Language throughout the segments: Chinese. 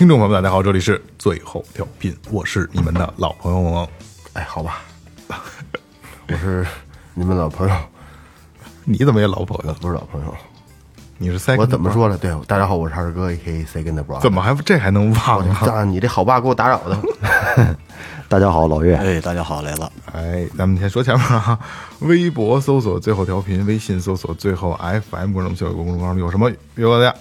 听众朋友们，大家好，这里是最后调频，我是你们的老朋友王。哎，好吧，我是你们老朋友，你怎么也老朋友？不是老朋友，你是 second？我怎么说呢？对，大家好，我是二哥，A.K.A. Second Bro。怎么还这还能忘呢？啊，你这好爸给我打扰的。大家好，老岳。哎，大家好，来了。哎，咱们先说前面啊，微博搜索最后调频，微信搜索最后 FM，公众小有公众号有什么有的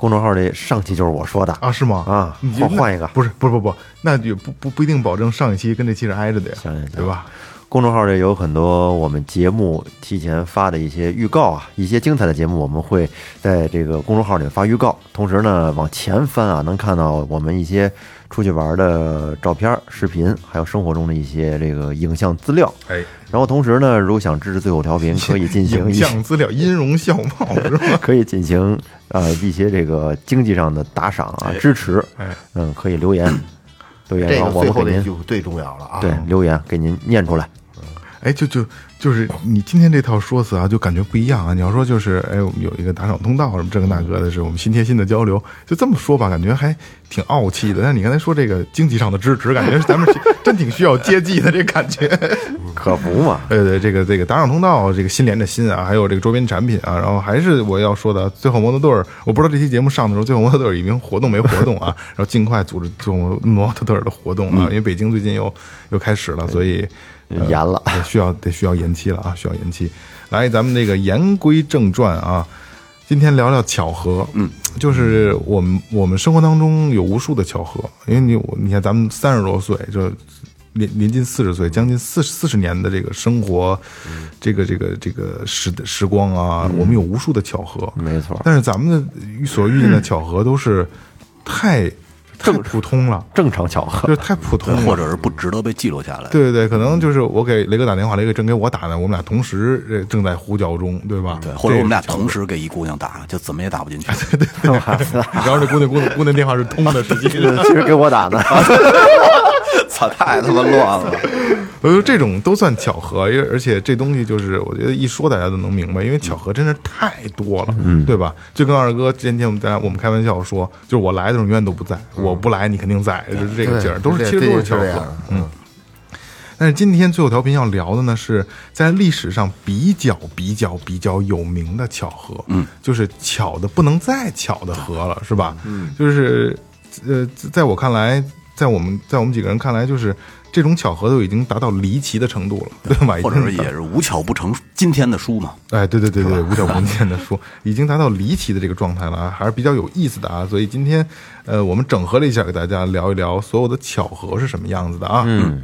公众号的上期就是我说的啊？是吗？啊，你换换一个？不是，不是，不不，那就不不不一定保证上一期跟这期是挨着的呀，对吧？公众号里有很多我们节目提前发的一些预告啊，一些精彩的节目，我们会在这个公众号里发预告。同时呢，往前翻啊，能看到我们一些出去玩的照片、视频，还有生活中的一些这个影像资料。哎，然后同时呢，如果想支持最后调频，可以进行影像资料，音容笑貌是吧？可以进行呃一些这个经济上的打赏啊，支持。哎，嗯，可以留言，留言，这个最后的就最重要了啊！对，留言给您念出来。哎，就就就是你今天这套说辞啊，就感觉不一样啊。你要说就是，哎，我们有一个打赏通道什么这个那个的，是我们心贴心的交流，就这么说吧，感觉还挺傲气的。但你刚才说这个经济上的支持，感觉咱们 真挺需要接济的这感觉，可不嘛？对对，这个这个打赏通道，这个心连着心啊，还有这个周边产品啊，然后还是我要说的，最后摩托队儿，我不知道这期节目上的时候，最后摩托队儿已经活动没活动啊？然后尽快组织最后摩托队儿的活动啊，因为北京最近又又开始了，所以。严了，需要得需要延期了啊！需要延期。来，咱们这个言归正传啊，今天聊聊巧合。嗯，就是我们我们生活当中有无数的巧合，因为你我你看咱们三十多岁，就临临近四十岁，将近四四十年的这个生活，这个这个这个时时光啊，我们有无数的巧合，没错。但是咱们的所遇见的巧合都是太。太普通了，正常巧合，就是太普通，或者是不值得被记录下来。对对对，可能就是我给雷哥打电话，雷哥正给我打呢，我们俩同时正在呼叫中，对吧？对，或者我们俩同时给一姑娘打，就怎么也打不进去。对对对，然后这姑娘姑娘姑娘电话是通的，实际 其实给我打的。操，太他妈乱了！我说这种都算巧合，因为而且这东西就是我觉得一说大家都能明白，因为巧合真是太多了，嗯，对吧？就跟二哥今天我们在我们开玩笑说，就是我来的时候永远都不在，我不来你肯定在，就是这个劲儿，都是其实都是巧合，嗯。但是今天最后调频要聊的呢，是在历史上比较比较比较有名的巧合，嗯，就是巧的不能再巧的合了，是吧？嗯，就是呃，在我看来，在我们在我们几个人看来，就是。这种巧合都已经达到离奇的程度了，对吧？或者也是无巧不成今天的书嘛？哎，对对对对，无巧不成今天的书，已经达到离奇的这个状态了啊，还是比较有意思的啊。所以今天，呃，我们整合了一下，给大家聊一聊所有的巧合是什么样子的啊。嗯，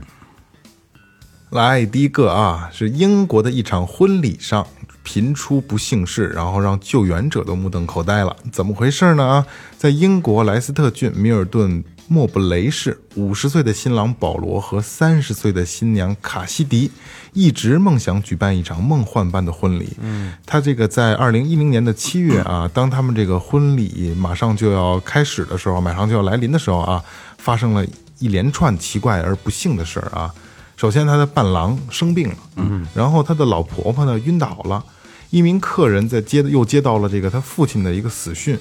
来，第一个啊，是英国的一场婚礼上频出不幸事，然后让救援者都目瞪口呆了。怎么回事呢？啊，在英国莱斯特郡米尔顿。莫布雷市五十岁的新郎保罗和三十岁的新娘卡西迪一直梦想举办一场梦幻般的婚礼。嗯，他这个在二零一零年的七月啊，当他们这个婚礼马上就要开始的时候，马上就要来临的时候啊，发生了一连串奇怪而不幸的事儿啊。首先，他的伴郎生病了，嗯，然后他的老婆婆呢晕倒了，一名客人在接又接到了这个他父亲的一个死讯。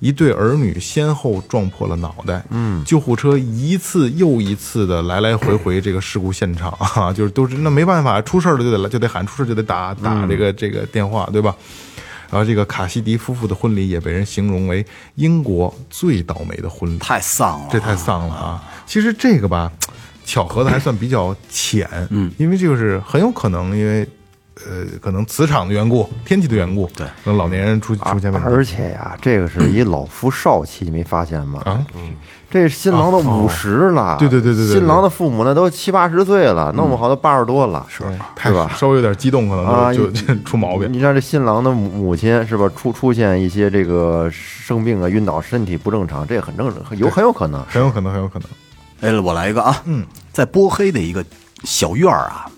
一对儿女先后撞破了脑袋，嗯，救护车一次又一次的来来回回这个事故现场啊，就是都是那没办法，出事了就得来就得喊，出事就得打打这个这个电话，对吧？然后这个卡西迪夫妇的婚礼也被人形容为英国最倒霉的婚礼，太丧了，这太丧了啊！其实这个吧，巧合的还算比较浅，嗯，因为就是很有可能因为。呃，可能磁场的缘故、天气的缘故，对，让老年人出出现问题而且呀，这个是一老夫少妻，你没发现吗？啊。这新郎都五十了，对对对对对对新郎的父母呢都七八十岁了，弄不好都八十多了，是吧？稍微有点激动，可能啊就就出毛病。你让这新郎的母母亲是吧，出出现一些这个生病啊、晕倒、身体不正常，这很正常，有很有可能。很有可能，很有可能。哎，我来一个啊，嗯，在波黑的一个小院儿啊，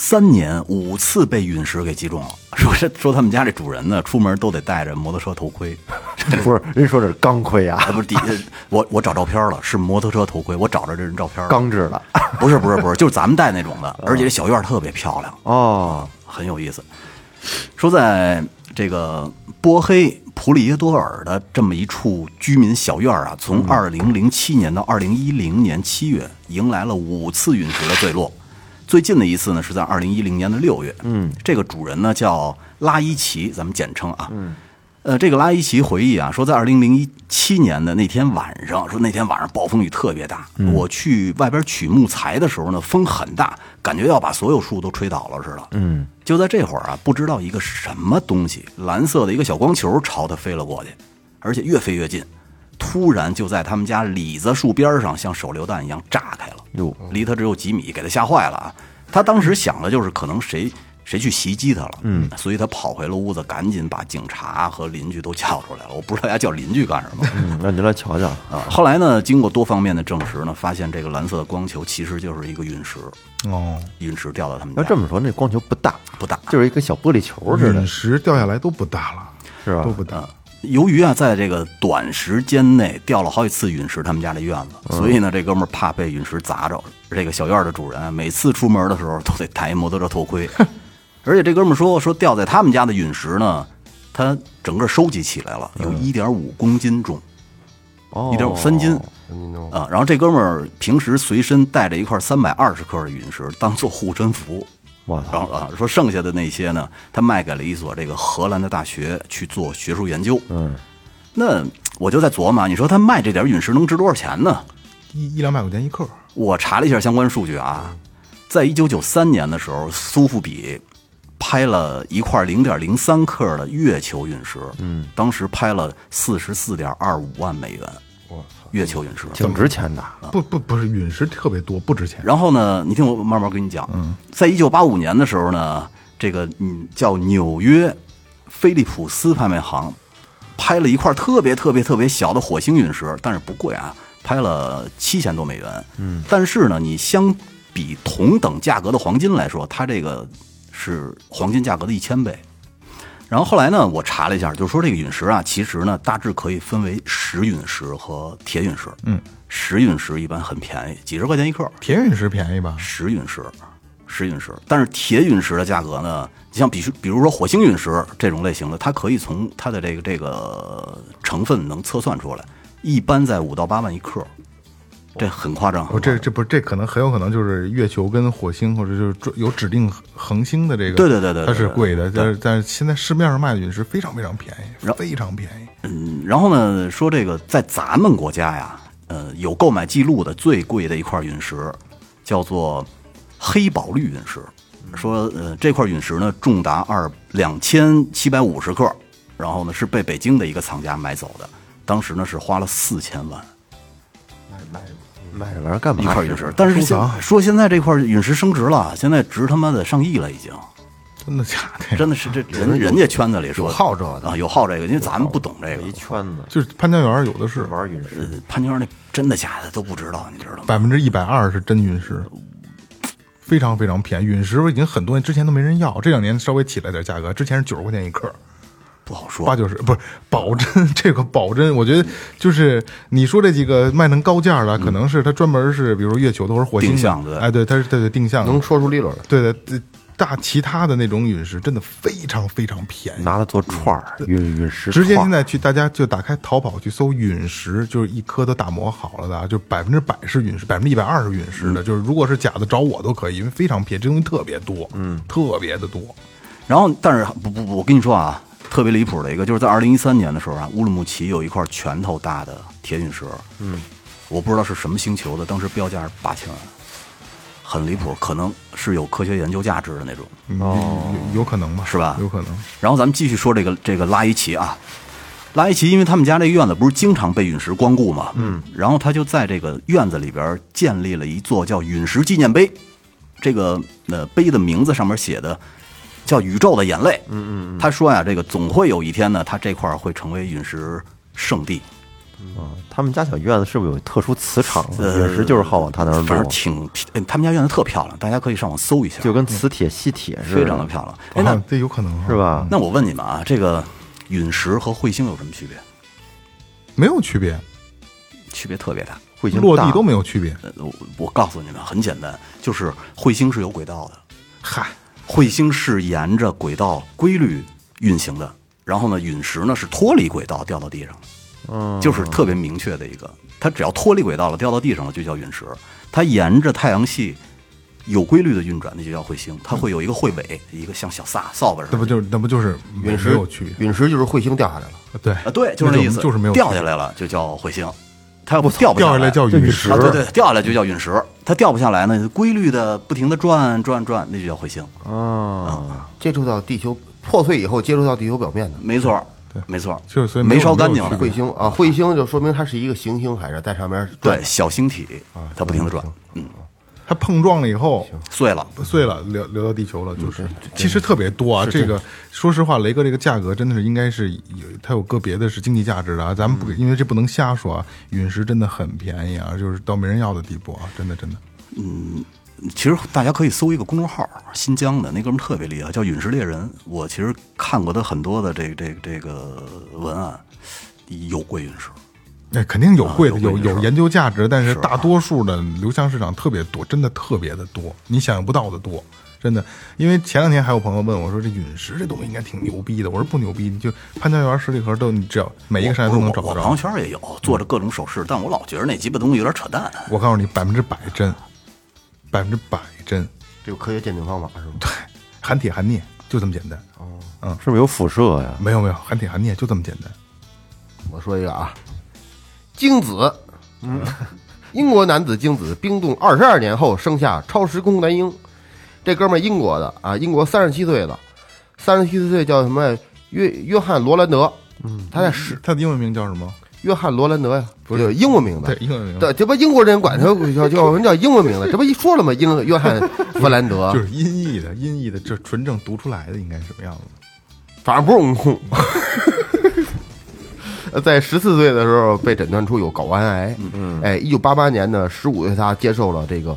三年五次被陨石给击中了。说是 说他们家这主人呢，出门都得戴着摩托车头盔。不是，人说这是钢盔啊，啊，不是底下，我我找照片了，是摩托车头盔，我找着这人照片了。钢制的不是不是不是，就是咱们戴那种的，而且这小院特别漂亮，哦，很有意思。说在这个波黑普里耶多尔的这么一处居民小院啊，从二零零七年到二零一零年七月，迎来了五次陨石的坠落。最近的一次呢，是在二零一零年的六月。嗯，这个主人呢叫拉伊奇，咱们简称啊。嗯。呃，这个拉伊奇回忆啊，说在二零零一七年的那天晚上，说那天晚上暴风雨特别大，我去外边取木材的时候呢，风很大，感觉要把所有树都吹倒了似的。嗯，就在这会儿啊，不知道一个什么东西，蓝色的一个小光球朝他飞了过去，而且越飞越近，突然就在他们家李子树边上，像手榴弹一样炸开了。哟，离他只有几米，给他吓坏了啊！他当时想的就是可能谁谁去袭击他了，嗯，所以他跑回了屋子，赶紧把警察和邻居都叫出来了。我不知道人家叫邻居干什么嗯，那您来瞧瞧，啊。后来呢，经过多方面的证实呢，发现这个蓝色的光球其实就是一个陨石，哦，陨石掉到他们家要这么说，那光球不大，不大。就是一个小玻璃球似的陨，石掉下来都不大了，是吧都？不大。由于啊，在这个短时间内掉了好几次陨石，他们家这院子，所以呢，这哥们儿怕被陨石砸着。这个小院儿的主人啊，每次出门的时候都得戴一摩托车头盔，而且这哥们儿说说掉在他们家的陨石呢，他整个收集起来了，有一点五公斤重，哦一点五三斤啊。然后这哥们儿平时随身带着一块三百二十克的陨石当做护身符。我操，然后啊，说剩下的那些呢，他卖给了一所这个荷兰的大学去做学术研究。嗯，那我就在琢磨，你说他卖这点陨石能值多少钱呢？一一两百块钱一克，我查了一下相关数据啊，在一九九三年的时候，苏富比拍了一块零点零三克的月球陨石，嗯，当时拍了四十四点二五万美元，我操！月球陨石。挺值钱的，不不不是陨石特别多，不值钱。然后呢，你听我慢慢跟你讲。嗯，在一九八五年的时候呢，这个嗯叫纽约菲利普斯拍卖行拍了一块特别特别特别小的火星陨石，但是不贵啊，拍了七千多美元。嗯，但是呢，你相比同等价格的黄金来说，它这个是黄金价格的一千倍。然后后来呢，我查了一下，就是说这个陨石啊，其实呢大致可以分为石陨石和铁陨石。嗯，石陨石一般很便宜，几十块钱一克。铁陨石便宜吧？石陨石，石陨石，但是铁陨石的价格呢，你像比如比如说火星陨石这种类型的，它可以从它的这个这个成分能测算出来，一般在五到八万一克，这很夸张。不这这不是这可能很有可能就是月球跟火星或者就是有指定恒星的这个，对对对对对它是贵的，但是但是现在市面上卖的陨石非常非常便宜，非常便宜。嗯，然后呢，说这个在咱们国家呀，呃，有购买记录的最贵的一块陨石，叫做黑宝绿陨石。说呃，这块陨石呢重达二两千七百五十克，然后呢是被北京的一个藏家买走的，当时呢是花了四千万买这玩意儿干嘛？一块陨石。但是现说现在这块陨石升值了，现在值他妈的上亿了，已经，真的假的？真的是这人人家圈子里说有好这个的啊，有好这个，因为咱们不懂这个一。圈子就是潘家园有的是玩陨石，呃，潘家园那真的假的都不知道，你知道吗？百分之一百二是真陨石，非常非常便宜。陨石已经很多年之前都没人要，这两年稍微起来点价格，之前是九十块钱一克。不好说八。九十不是保真，这个保真，我觉得就是你说这几个卖成高价的，可能是它专门是比如月球的或者火星定向的哎，对，它是对对定向的能说出理论来。对的，对大其他的那种陨石真的非常非常便宜。拿它做串儿，陨陨石直接现在去，大家就打开淘宝去搜陨石，就是一颗都打磨好了的，就百分之百是陨石，百分之一百二是陨石的，就是如果是假的找我都可以，因为非常便宜，这东西特别多，嗯，特别的多。然后，但是不不不，我跟你说啊，特别离谱的一个，就是在二零一三年的时候啊，乌鲁木齐有一块拳头大的铁陨石，嗯，我不知道是什么星球的，当时标价是八千万，很离谱，可能是有科学研究价值的那种。哦有有可能吧？是吧有可能。然后咱们继续说这个这个拉伊奇啊，拉伊奇因为他们家这个院子不是经常被陨石光顾嘛，嗯，然后他就在这个院子里边建立了一座叫陨石纪念碑，这个呃碑的名字上面写的叫宇宙的眼泪，嗯嗯，他说呀，这个总会有一天呢，他这块儿会成为陨石圣地，嗯他们家小院子是不是有特殊磁场？呃陨石就是好往他那儿反正，挺他们家院子特漂亮，大家可以上网搜一下，就跟磁铁吸铁似的，非常的漂亮。哎，那啊，这有可能是？吧？那我问你们啊，这个陨石和彗星有什么区别？没有区别，区别特别大。彗星落地都没有区别。呃，我我告诉你们，很简单，就是彗星是有轨道的，嗨，彗星是沿着轨道规律运行的，然后呢，陨石呢是脱离轨道掉到地上的，嗯，就是特别明确的一个，它只要脱离轨道了，掉到地上了就叫陨石，它沿着太阳系有规律的运转，那就叫彗星，它会有一个彗尾，一个像小撒扫把似的。那不就是那不就是陨石有区别？陨石就是彗星掉下来了，对啊，对，就是那那意思，就是没有掉下来了就叫彗星，它要不掉不来掉下来叫陨石啊，对对，掉下来就叫陨石，它掉不下来呢，规律的不停的转转转，那就叫彗星。啊，接触到地球破碎以后接触到地球表面的没错，对没错，就是没烧干净了。彗星啊，彗星就说明它是一个行星，还是在上面转对，小星体，它不停的转，嗯，它碰撞了以后碎了。碎了，流流到地球了，就是其实特别多啊。这个说实话，雷哥这个价格真的是应该是有它有个别的是经济价值的啊。咱们不因为这不能瞎说啊，陨石真的很便宜啊，就是到没人要的地步啊，真的真的。嗯其实大家可以搜一个公众号，新疆的那哥们特别厉害，叫陨石猎人。我其实看过他很多的这这这个文案，有贵陨石。那肯定有贵的，有啊有有研究价值，但是是大多数的流向市场特别多，真的特别的多，你想象不到的多，真的。因为前两天还有朋友问我说，这陨石这东西应该挺牛逼的，我说不牛逼，你就潘家园十里河都，你只要每一个山都能找着我我朋友。圈也有做着各种手势，但我老觉得那鸡巴东西有点扯淡。我告诉你，百分之百真，百分之百真，这有科学鉴定方法是吗？对，含铁含镍就这么简单，哦，嗯是不是有辐射呀？没有没有，含铁含镍就这么简单。我说一个啊，精子，嗯，英国男子精子冰冻二十二年后生下超时空男婴，这哥们儿英国的啊，英国三十七岁的，三十七岁叫什么？约约翰罗兰德，嗯，他在十他的英文名叫什么？约翰罗兰德呀，不是。英文名字。对，，英文名对，这不英国人管他 叫叫人叫英文名字，这不一说了吗？英约翰弗兰德。就，是音译的，音译的，这纯正读出来的应该是什么样子？反正不是悟空。在十四岁的时候被诊断出有睾丸癌，嗯，哎，一九八八年呢，十五岁他接受了这个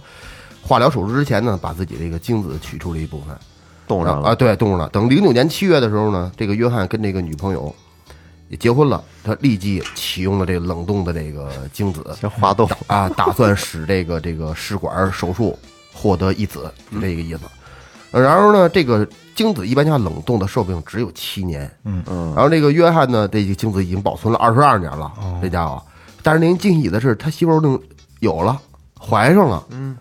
化疗手术之前呢，把自己这个精子取出了一部分，冻上了啊，对，冻上了。等零九年七月的时候呢，这个约翰跟这个女朋友也结婚了，他立即启用了这个冷冻的这个精子，先化冻啊，打算使这个这个试管手术获得一子，就这个意思。呃然后呢，这个精子一般下冷冻的寿命只有七年，嗯嗯然后这个约翰呢，这个精子已经保存了二十二年了，这家伙。但是令人惊喜的是，他媳妇儿能有了，怀上了。嗯，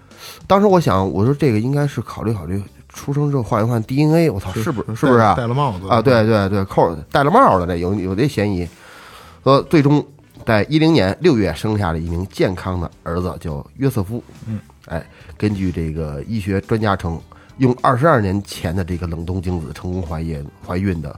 当时我想，我说这个应该是考虑考虑，出生之后换一换 DNA，我操，是不是是不是啊？戴了帽子啊，对对对，扣戴了帽的这有有这嫌疑。呃，最终在一零年六月生下了一名健康的儿子，叫约瑟夫。嗯，哎，根据这个医学专家称，用二十二年前的这个冷冻精子成功怀孕怀孕的，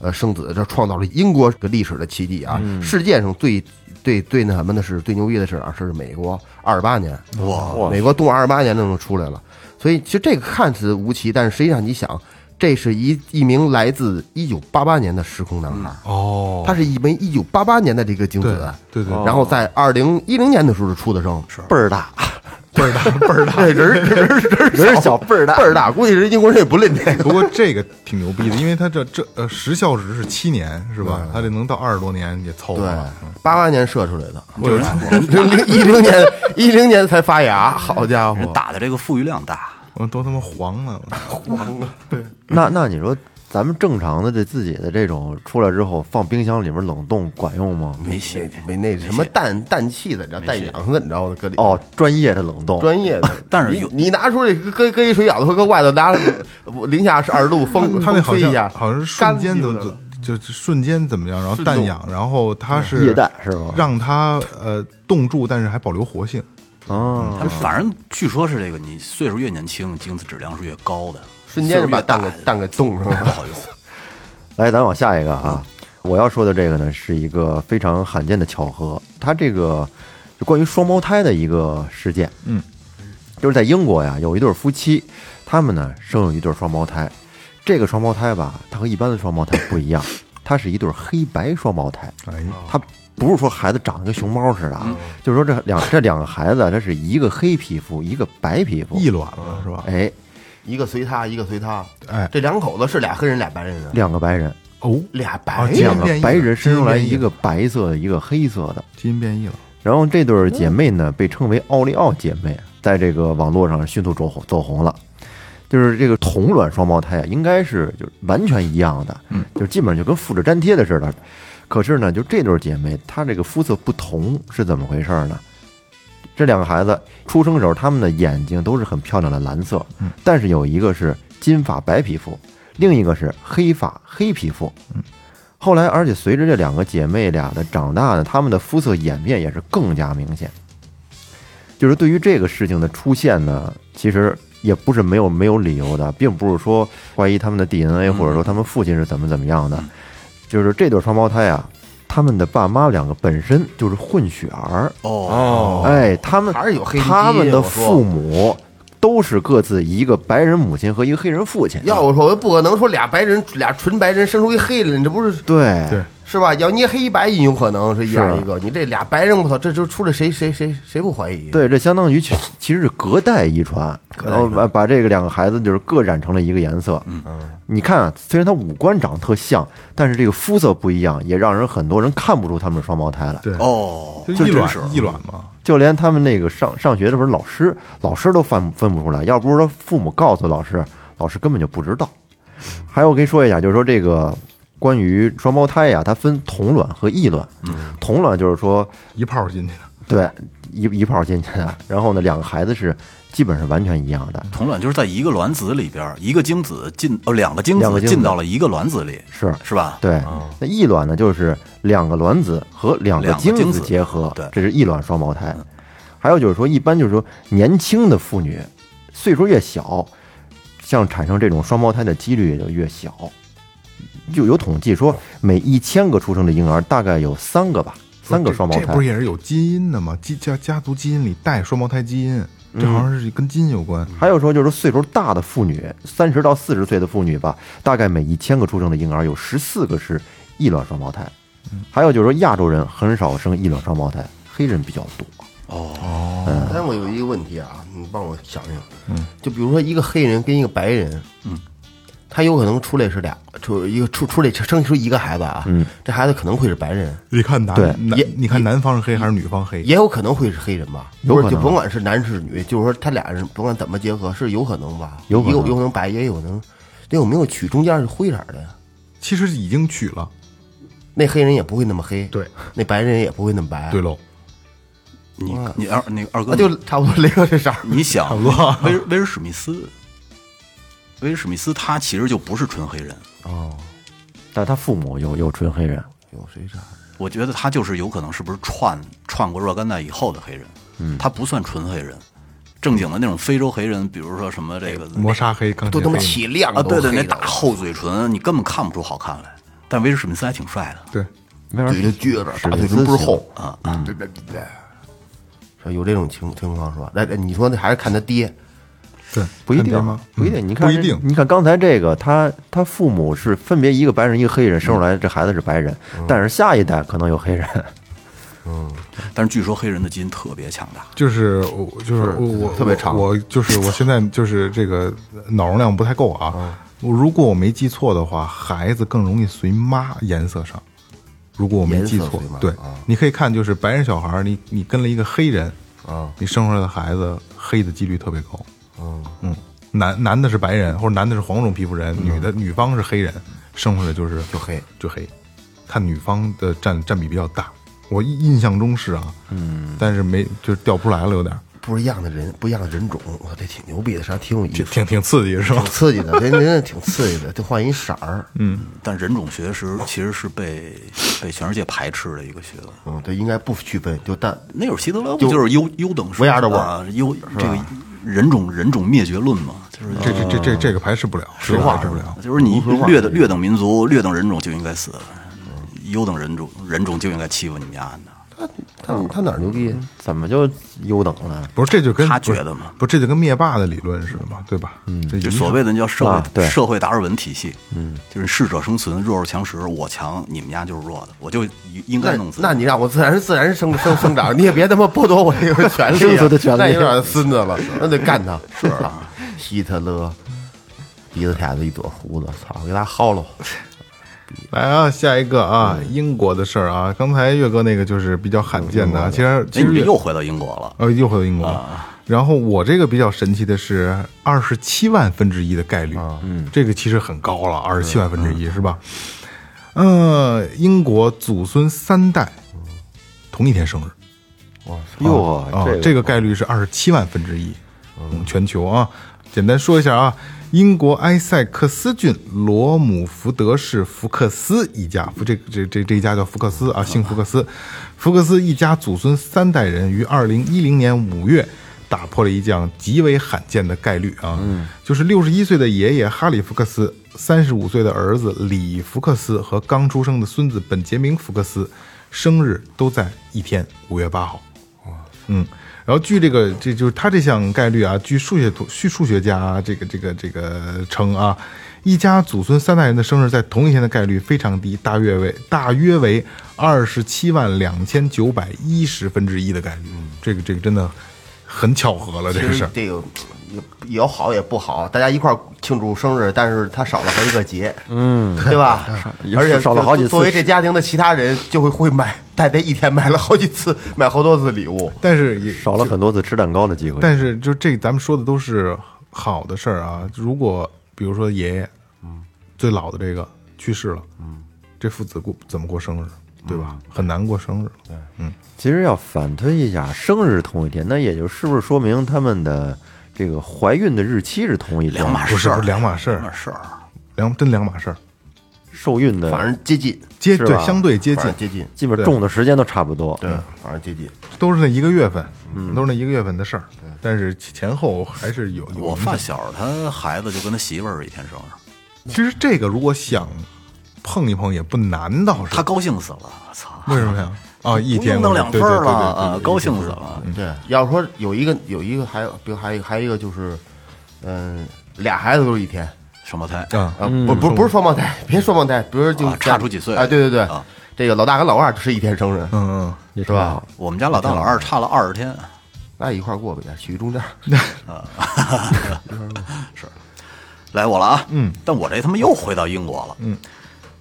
呃，生子，这创造了英国这个历史的奇迹啊！世界上最最最那什么的是最牛逼的是啊，是美国二十八年，哇，美国冻二十八年都能出来了，所以其实这个看似无奇，但是实际上你想，这是一一名来自一九八八年的时空男孩，哦，他是一枚一九八八年的这个精对子，对。对，然后在二零一零年的时候出的生，倍儿大，倍儿大倍儿大。人儿人儿人儿人儿小倍儿大倍儿大，估计人英国人也不吝这个。不过这个挺牛逼的，因为他这这呃时效值是七年是吧？他这能到二十多年也凑合了。嗯，八八年射出来的，我有一零年一零年才发芽，好家伙！打的这个富裕量大，我都他妈黄了，黄了。对那那你说咱们正常的这自己的这种出来之后放冰箱里面冷冻管用吗？没戏。没那什么氮氮气的，叫氮氧的，你知道吗？搁里哦，专业的冷冻，专业的，但是你你拿出来搁搁一水饺子，或搁外头拿零下是二十度风，它那好像风吹一下，好像是瞬间都就瞬间怎么样，然后氮氧，然后它是液氮是吧？让它呃冻住，但是还保留活性。哦，他们反正据说是这个，你岁数越年轻，精子质量是越高的，瞬间就把蛋给蛋给冻上了。不好用。来，咱往下一个啊。我要说的这个呢，是一个非常罕见的巧合，它这个就关于双胞胎的一个事件。嗯，就是在英国呀，有一对夫妻，他们呢生有一对双胞胎。这个双胞胎吧，它和一般的双胞胎不一样，它是一对黑白双胞胎。哎，它不是说孩子长得跟熊猫似的啊，就是说这两这两个孩子，它是一个黑皮肤，一个白皮肤。异卵了是吧？哎，一个随他，一个随他。哎这两口子是俩黑人，俩白人啊，两个白人，哦，俩白啊人两个白人生出来一个白色的，一个黑色的。基因变异了，然后这对姐妹呢，被称为奥利奥姐妹，在这个网络上迅速走红走红了。就是这个同卵双胞胎啊，应该是就是完全一样的，嗯，就基本上就跟复制粘贴的似的。可是呢，就这对姐妹，她这个肤色不同是怎么回事呢？这两个孩子出生时候，他们的眼睛都是很漂亮的蓝色，但是有一个是金发白皮肤，另一个是黑发黑皮肤。后来，而且随着这两个姐妹俩的长大呢，她们的肤色演变也是更加明显。就是对于这个事情的出现呢，其实也不是没有没有理由的，并不是说怀疑他们的 DNA 或者说他们父亲是怎么怎么样的，就是这对双胞胎啊，他们的爸妈两个本身就是混血儿，哦，哎，他们还是有黑基因他们的父母都是各自一个白人母亲和一个黑人父亲。要我说，我不可能说俩白人俩纯白人生出一黑人，这不是对。对是吧？要捏黑一白也有可能是一样一个，你这俩白人，我操，这就出来谁谁谁谁不怀疑？对，这相当于其其实是隔代遗传，然后把把这个两个孩子就是各染成了一个颜色。嗯，你看啊，虽然他五官长得特像，但是这个肤色不一样，也让人很多人看不出他们是双胞胎来。对，哦，就异卵嘛，就连他们那个上上学的时候，老师老师都分分不出来，要不是说父母告诉老师，老师根本就不知道。还有我跟你说一下，就是说这个关于双胞胎呀，它分同卵和异卵。嗯，同卵就是说一炮进去的，对一一泡进去的，然后呢，两个孩子是基本上完全一样的。同卵就是在一个卵子里边儿，一个精子进哦两个精子进到了一个卵子里，是是吧？对，那异卵呢，就是两个卵子和两个精子两个精子结合，对这是异卵双胞胎。还有就是说，一般就是说，年轻的妇女岁数越小，像产生这种双胞胎的几率也就越小。就有统计说，每一千个出生的婴儿大概有三个吧，三个双胞胎这不是。也是有基因的吗？基家家族基因里带双胞胎基因，这好像是跟基因有关。还有说，就是岁数大的妇女，三十到四十岁的妇女吧，大概每一千个出生的婴儿有十四个是异卵双胞胎。还有就是说，亚洲人很少生异卵双胞胎，黑人比较多。哦但我有一个问题啊，你帮我想想，嗯，就比如说一个黑人跟一个白人，嗯，他有可能出来是俩，出一个出出来生出一个孩子啊，嗯，这孩子可能会是白人，你看男对。也，你看男方是黑还是女方黑？也有可能会是黑人吧，有可能。不是就甭管是男是女，就是说他俩人甭管怎么结合，是有可能吧，有有有可能白，也有可能，那有没有取中间是灰色的。呀？其实已经取了，那黑人也不会那么黑，对，那白人也不会那么白，对喽，你你二那个二哥那就差不多雷哥这色儿，你想，威威尔史密斯，威尔史密斯他其实就不是纯黑人，哦，但他父母有有纯黑人，有谁这样？我觉得他就是有可能是不是串串过若干代以后的黑人，嗯，他不算纯黑人，正经的那种非洲黑人，比如说什么这个磨砂黑、钢都他妈，起亮啊，对对，那大厚嘴唇，你根本看不出好看来。但威尔史密斯还挺帅的，对，没法嘴就撅着，大腿史密斯唇不是厚啊啊，对对对，是有这种情情况是吧？那那你说那还是看他爹，对，不一定吗？不一定。嗯你看，不一定，你看刚才这个，他他父母是分别一个白人一个黑人，生出来这孩子是白人，但是下一代可能有黑人。嗯但是据说黑人的基因特别强大。就是我就是我我特别长我就是我现在就是这个脑容量不太够啊。我如果我没记错的话，孩子更容易随妈颜色上。如果我没记错对啊，你可以看，就是白人小孩，你你跟了一个黑人，啊，你生出来的孩子黑的几率特别高。嗯，嗯，男男的是白人，或者男的是黄种皮肤人，女的女方是黑人，生出来就是就黑，就黑，看女方的占占比比较大。我印印象中是啊，嗯，但是没就是调不出来了，有点儿。不一样的人，不一样的人种，我这挺牛逼的，实际上挺有意思，挺挺挺刺激是吧挺？刺激的，人人家挺刺激的，就换一色儿。嗯但人种学是其实是被被全世界排斥的一个学问。嗯，这应该不区分，就但那会儿希特勒不就就是优优等生 We are the 啊，优这个人种人种灭绝论嘛，就是这这这这这个排斥不了，实话排斥不了。就是你劣等劣等民族、劣等人种就应该死，优等人种人种就应该欺负你们家的。他他哪儿牛逼？怎么就优等了？不是，这就跟他觉得嘛不，这就跟灭霸的理论似的嘛，对吧？嗯，这就所谓的叫社会、啊对社会达尔文体系，嗯，就是适者生存，弱肉强食，我强，你们家就是弱的，我就应该那弄死。那你让我自然自然生生生长，你也别他妈剥夺我这个权利、啊，生存的权利那有点孙子了，那得干他。是啊，希特勒鼻子开子一朵胡子，操，给他薅了。来啊，下一个啊，英国的事儿啊。刚才岳哥那个就是比较罕见的啊，其实其哎，实又回到英国了，呃又回到英国了。然后我这个比较神奇的是二十七万分之一的概率，嗯，这个其实很高了，二十七万分之一是吧？呃，英国祖孙三代同一天生日，哟，啊，这这个概率是二十七万分之一，嗯，全球啊。简单说一下啊，英国埃塞克斯郡罗姆福德市福克斯一家，福这这这这一家叫福克斯啊，姓福克斯。福克斯一家祖孙三代人于二零一零年五月打破了一项极为罕见的概率啊，就是六十一岁的爷爷哈里福克斯，三十五岁的儿子里福克斯和刚出生的孙子本杰明福克斯生日都在一天，五月八号。嗯，然后据这个，这就是他这项概率啊，据数学图据数学家这个这个这个称啊，一家祖孙三代人的生日在同一天的概率非常低，大约为大约为二十七万两千九百一十分之一的概率。这个这个真的很巧合了，这个事儿。这个也有好也不好，大家一块儿庆祝生日，但是他少了好几个节，嗯，对吧？而且少了好几次作为这家庭的其他人，就会会买，在这一天买了好几次，买好多次礼物。但是也少了很多次吃蛋糕的机会。但是就这咱们说的都是好的事儿啊。如果比如说爷爷，嗯，最老的这个去世了，嗯，这父子过怎么过生日，对吧？很难过生日。对，嗯，其实要反推一下，生日同一天，那也就是不是说明他们的这个怀孕的日期是同一天？两码事儿，不是不是两码事儿两码事儿。两真两码事儿，受孕的，反正接近，接对吧相对接近正，接近，基本种的时间都差不多。对，反正接近。都是那一个月份，都是那一个月份的事儿。但是前后还是有有我影响。发小他孩子就跟他媳妇儿一天生日，其实这个如果想碰一碰也不难，倒是他高兴死了，我操！为什么呀？啊，一天用弄两份儿了啊，高兴死了。对，要是说有一个有一个还有，比如还有一个还有一个就是，嗯，俩孩子都是一天。双胞胎，啊，啊，不不不是双胞胎，别双胞胎，比如就啊差出几岁啊，对对对啊，这个老大跟老二是一天生日，嗯嗯是吧？我们家老大老二差了二十天，那一块儿过呗，取中间 啊，是。来我了啊，嗯，但我这他妈又回到英国了，嗯，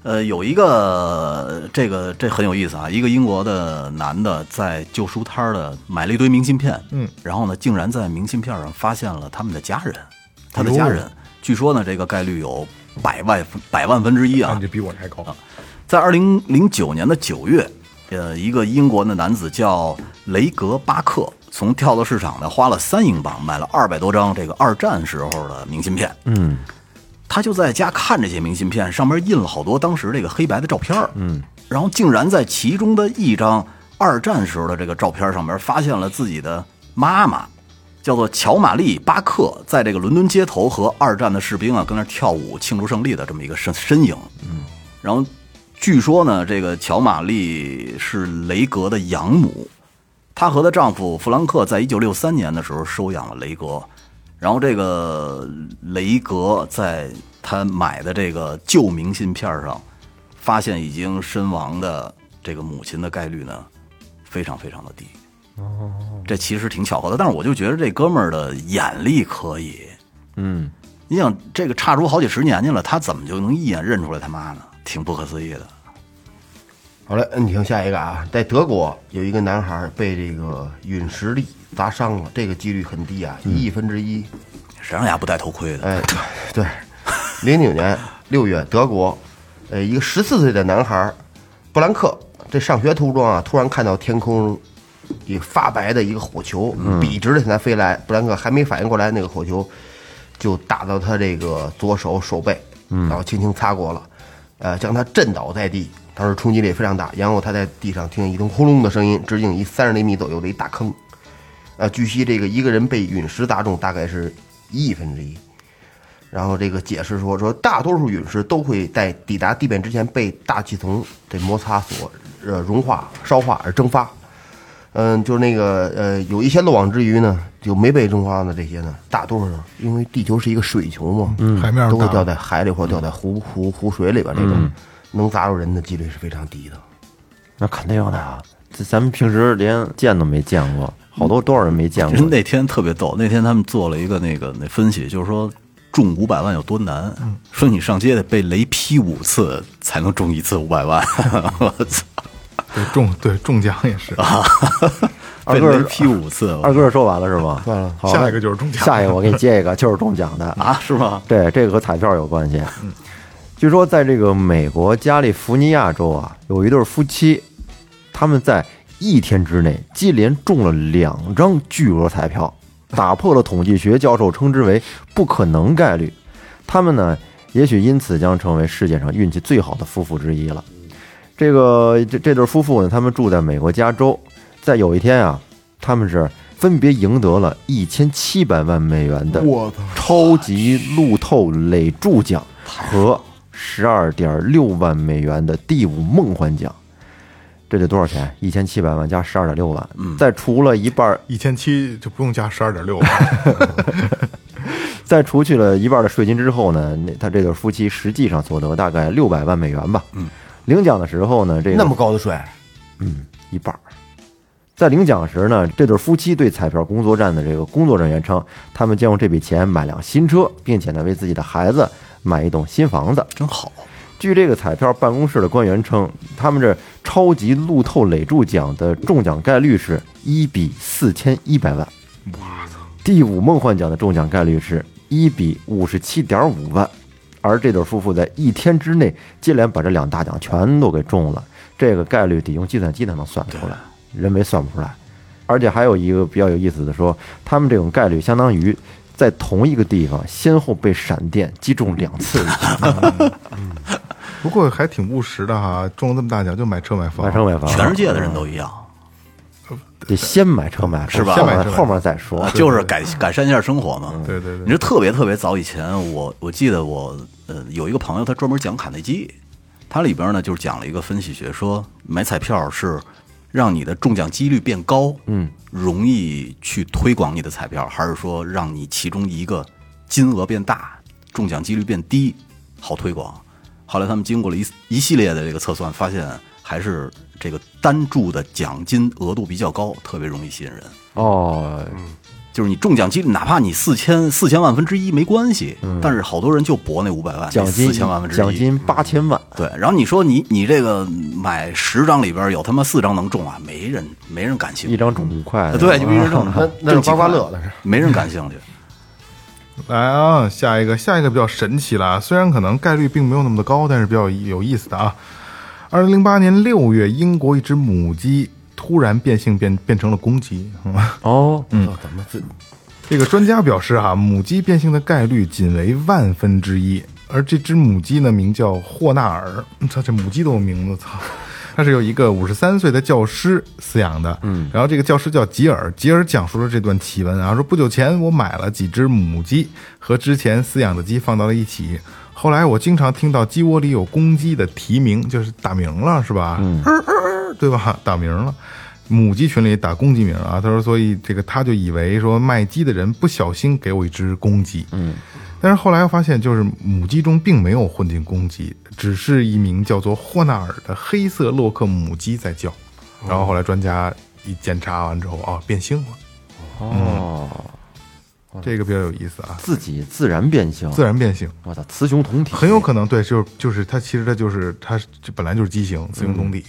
呃，有一个这个这很有意思啊，一个英国的男的在旧书摊儿的买了一堆明信片，嗯，然后呢，竟然在明信片上发现了他们的家人，他的家人，据说呢，这个概率有百万百万分之一嗯，啊。那，这比我这还高。在二零零九年的九月，呃，一个英国的男子叫雷格巴克，从跳蚤市场呢花了三英镑买了二百多张这个二战时候的明信片。嗯，他就在家看这些明信片，上面印了好多当时这个黑白的照片嗯，然后竟然在其中的一张二战时候的这个照片上面发现了自己的妈妈。叫做乔玛丽·巴克，在这个伦敦街头和二战的士兵啊跟那儿跳舞庆祝胜利的这么一个身身影。嗯，然后据说呢，这个乔玛丽是雷格的养母，她和她丈夫弗兰克在一九六三年的时候收养了雷格，然后这个雷格在他买的这个旧明信片上，发现已经身亡的这个母亲的概率呢，非常非常的低。哦，这其实挺巧合的，但是我就觉得这哥们儿的眼力可以。嗯，你想，这个差出好几十年去了，他怎么就能一眼认出来他妈呢？挺不可思议的。好嘞，你听下一个啊，在德国有一个男孩被这个陨石粒砸伤了，这个几率很低啊，一亿分之一。谁让俩不戴头盔的？哎，对，零九年六月，德国，呃，一个十四岁的男孩布兰克，这上学途中啊，突然看到天空一发白的一个火球，笔直的向他飞来，布兰克还没反应过来，那个火球就打到他这个左手手背，然后轻轻擦过了，呃，将他震倒在地。当时冲击力非常大，然后他在地上听见一通轰隆的声音，直径一三十厘米左右的一大坑。呃，据悉这个一个人被陨石砸中，大概是一亿分之一。然后这个解释说，说大多数陨石都会在抵达地面之前被大气层的摩擦所呃融化、烧化而蒸发。嗯，就是那个呃，有一些漏网之鱼呢，就没被蒸发的这些呢，大多数因为地球是一个水球嘛，海面都会掉在海里或者掉在湖湖湖水里边，这种能砸着人的几率是非常低的。那肯定的啊，这咱们平时连见都没见过，好多多少人没见过。人那天特别逗，那天他们做了一个那个那分析，就是说中五百万有多难。说你上街得被雷劈五次才能中一次五百万，我操！对中对中奖也是，被二哥雷劈五次，二哥说完了是吗？算了好，下一个就是中奖下一个我给你接一个，就是中奖的。啊是吗？对，这个和彩票有关系。据说在这个美国加利福尼亚州啊，有一对夫妻，他们在一天之内接连中了两张巨额彩票，打破了统计学教授称之为不可能概率。他们呢，也许因此将成为世界上运气最好的夫妇之一了。这个这这对夫妇呢，他们住在美国加州，在有一天啊，他们是分别赢得了一千七百万美元的超级路透累注奖和十二点六万美元的第五梦幻奖。这得多少钱？一千七百万加十二点六万，嗯再除了一半，一千七就不用加十二点六，再除去了一半的税金之后呢，那他这对夫妻实际上所得大概六百万美元吧。嗯，领奖的时候呢，这个那么高的税，嗯一半。在领奖时呢，这对夫妻对彩票工作站的这个工作人员称，他们将用这笔钱买辆新车，并且呢为自己的孩子买一栋新房子。真好，据这个彩票办公室的官员称，他们这超级路透垒柱奖的中奖概率是一比四千一百万。哇操！第五梦幻奖的中奖概率是一比五十七点五万，而这对夫妇在一天之内接连把这两大奖全都给中了，这个概率得用计算机才能算出来，人为算不出来。而且还有一个比较有意思的说，他们这种概率相当于在同一个地方先后被闪电击中两次。不过还挺务实的哈，中了这么大奖就买车买房，买车买房，全世界的人都一样，得先买车买房是吧后面先买车后面再说啊。就是改改善一下生活嘛。对对对你这特别特别早以前，我我记得我呃有一个朋友，他专门讲卡内基，他里边呢就是讲了一个分析学，说买彩票是让你的中奖几率变高，嗯，容易去推广你的彩票，还是说让你其中一个金额变大，中奖几率变低，好推广。后来他们经过了一一系列的这个测算，发现还是这个单注的奖金额度比较高，特别容易吸引人。哦，就是你中奖几率，哪怕你四千四千万分之一没关系，但是好多人就博那五百万，奖金四千万分之一，奖金八千万，对。然后你说你你这个买十张里边有他妈四张能中啊，没人没人感兴趣，一张中五块，对，就一人中 那那是刮刮乐，那是。没人感兴趣。来啊，下一个，下一个比较神奇了啊，虽然可能概率并没有那么的高，但是比较有意思的啊。二零零八年六月，英国一只母鸡突然变性变变成了公鸡。嗯哦，嗯，怎么这这个专家表示哈、母鸡变性的概率仅为万分之一，而这只母鸡呢，名叫霍纳尔。操，这母鸡都有名字，操！它是由一个五十三岁的教师饲养的，嗯，然后这个教师叫吉尔，吉尔讲述了这段奇闻啊，说不久前我买了几只母鸡，和之前饲养的鸡放到了一起，后来我经常听到鸡窝里有公鸡的啼鸣，就是打鸣了，是吧？嗯，对吧？打鸣了。母鸡群里打公鸡鸣啊，他说，所以这个他就以为说卖鸡的人不小心给我一只公鸡，嗯，但是后来又发现，就是母鸡中并没有混进公鸡，只是一名叫做霍纳尔的黑色洛克母鸡在叫，然后后来专家一检查完之后，啊，变性了，哦，这个比较有意思啊，自己自然变性，自然变性。我操，雌雄同体，很有可能对，就是就是它其实它就是它本来就是畸形，雌雄同体。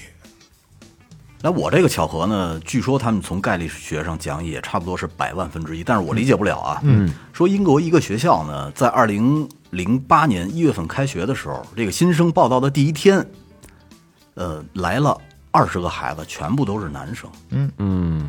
来，我这个巧合呢，据说他们从概率学上讲也差不多是百万分之一，但是我理解不了啊。嗯，说英国一个学校呢，在二零零八年一月份开学的时候，这个新生报道的第一天，呃，来了二十个孩子全部都是男生。嗯，